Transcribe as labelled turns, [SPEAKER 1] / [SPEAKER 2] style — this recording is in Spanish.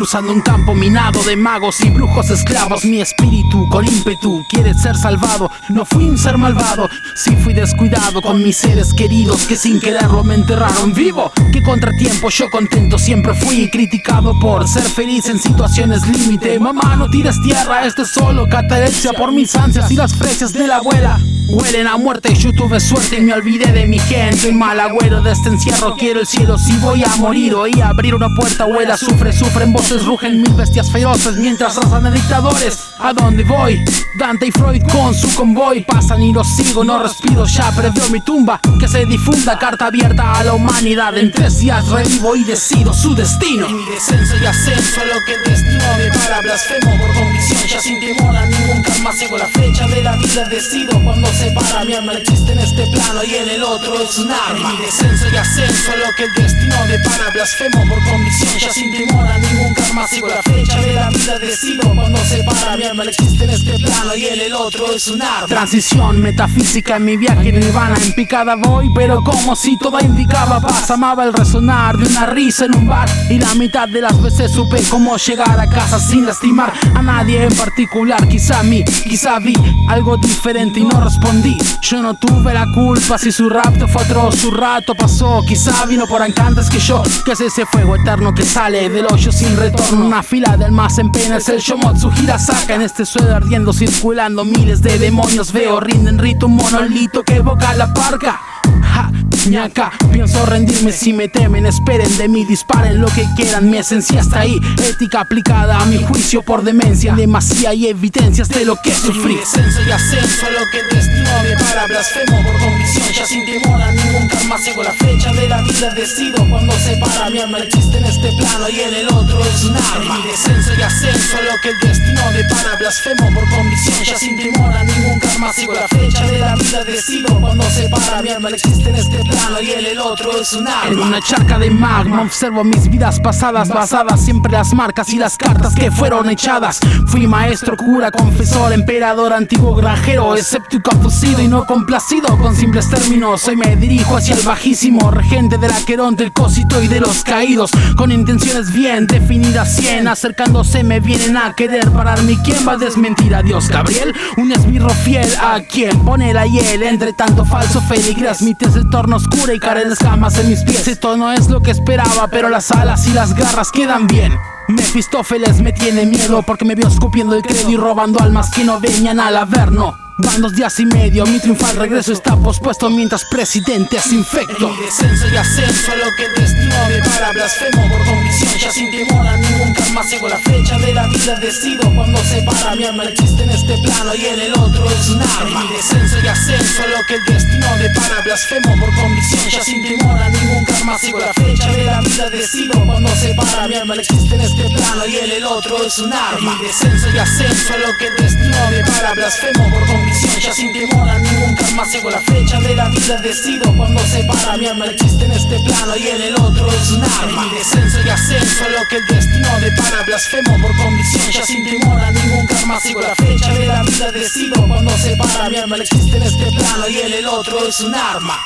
[SPEAKER 1] cruzando un campo minado de magos y brujos esclavos. Mi espíritu con ímpetu quiere ser salvado. No fui un ser malvado, sí fui descuidado con mis seres queridos que sin quererlo me enterraron vivo. Qué contratiempo, yo contento siempre fui criticado por ser feliz en situaciones límite. Mamá, no tires tierra, este es solo catalepsia por mis ansias y las fresias de la abuela. Huelen a muerte, yo tuve suerte y me olvidé de mi gente. Mal agüero de este encierro, quiero el cielo si voy a morir. Oí abrir una puerta, abuela, sufre, sufren voces, rugen mil bestias feroces mientras razan de dictadores. ¿A dónde voy? Dante y Freud con su convoy pasan y los sigo, no respiro ya, previo mi tumba. Que se difunda, carta abierta a la humanidad. En tres días revivo y decido su destino.
[SPEAKER 2] En mi descenso y ascenso, lo que destino para blasfemo por convicción, ya sin temor a Sigo la flecha de la vida, decido cuando para Mi alma existe en este plano y en el otro es un arma. Mi descenso y ascenso, lo que el destino depara. Blasfemo por convicción, ya sin temor a ningún karma. Sigo la fecha de la vida, decido cuando para Mi alma existe en este plano y en el otro es un arma.
[SPEAKER 1] Transición metafísica en mi viaje nirvana. En picada voy, pero como si todo indicaba paz. Amaba el resonar de una risa en un bar. Y la mitad de las veces supe cómo llegar a casa sin lastimar a nadie en particular. Quizá a mí, quizá vi algo diferente y no respondí yo no tuve la culpa si su rapto fue atroz, su rato pasó. Quizá vino por antes que yo, que es ese fuego eterno que sale del hoyo sin retorno. Una fila del más en pena es el Shomotsu Hirasaka. En este suelo ardiendo, circulando miles de demonios. Veo, rinden rito un monolito que evoca la parca. Ja, ñaca, pienso rendirme si me temen, esperen de mí, disparen lo que quieran, mi esencia está ahí, ética aplicada a mi juicio por demencia, demasía y evidencias de lo que sufrí.
[SPEAKER 2] Descenso y ascenso lo que destino me para, blasfemo por convicción, ya sin temor a karma, sigo la flecha de la vida, decido cuando se para, mi alma existe en este plano y en el otro es un arma. mi descenso y ascenso lo que el destino me para, blasfemo por convicción, ya sin temor a ningún karma, sigo la flecha vida, cuando se para, mi alma existe en este plano y el otro es un arma.
[SPEAKER 1] En una charca de magma observo mis vidas pasadas, basadas siempre las marcas y las cartas que fueron echadas. Fui maestro, cura, confesor, emperador, antiguo granjero, escéptico, afusido y no complacido con simples términos. Hoy me dirijo hacia el bajísimo, regente del aquerón, del cosito y de los caídos, con intenciones bien definidas, cien acercándose me vienen a querer pararme. ¿Quién va a desmentir a Dios? Gabriel, un esbirro fiel a quien pone la hiel entre tanto falso feligres, mi el torno oscura y caen de escamas en mis pies. Esto no es lo que esperaba, pero las alas y las garras quedan bien. Mefistófeles me tiene miedo porque me vio escupiendo el credo y robando almas que no venían al averno. Van dos días y medio, mi triunfal regreso está pospuesto mientras presidente es infecto.
[SPEAKER 2] Mi descenso y ascenso, lo que destino para blasfemo por convicción, ya sin temor a karma, sigo la flecha de la vida, decido cuando se para mi alma. Existe en este plano y en el otro es un arma. Mi descenso y ascenso, lo que el destino para blasfemo por convicción, ya sin temor a ningún karma, sigo la flecha de la vida, decido cuando se para mi alma. Existe en este plano y en el otro es un arma. Mi descenso y ascenso, lo que el destino para blasfemo por convicción. Ya sin temor a ningún karma Sigo la flecha de la vida, decido cuando se para Mi alma. Existe en este plano y en el otro es un Mi descenso y ascenso, lo que el destino depara Blasfemo por convicción, ya sin temor a ningún karma Sigo la flecha de la vida, decido cuando se para Mi alma existe en este plano y en el otro es un arma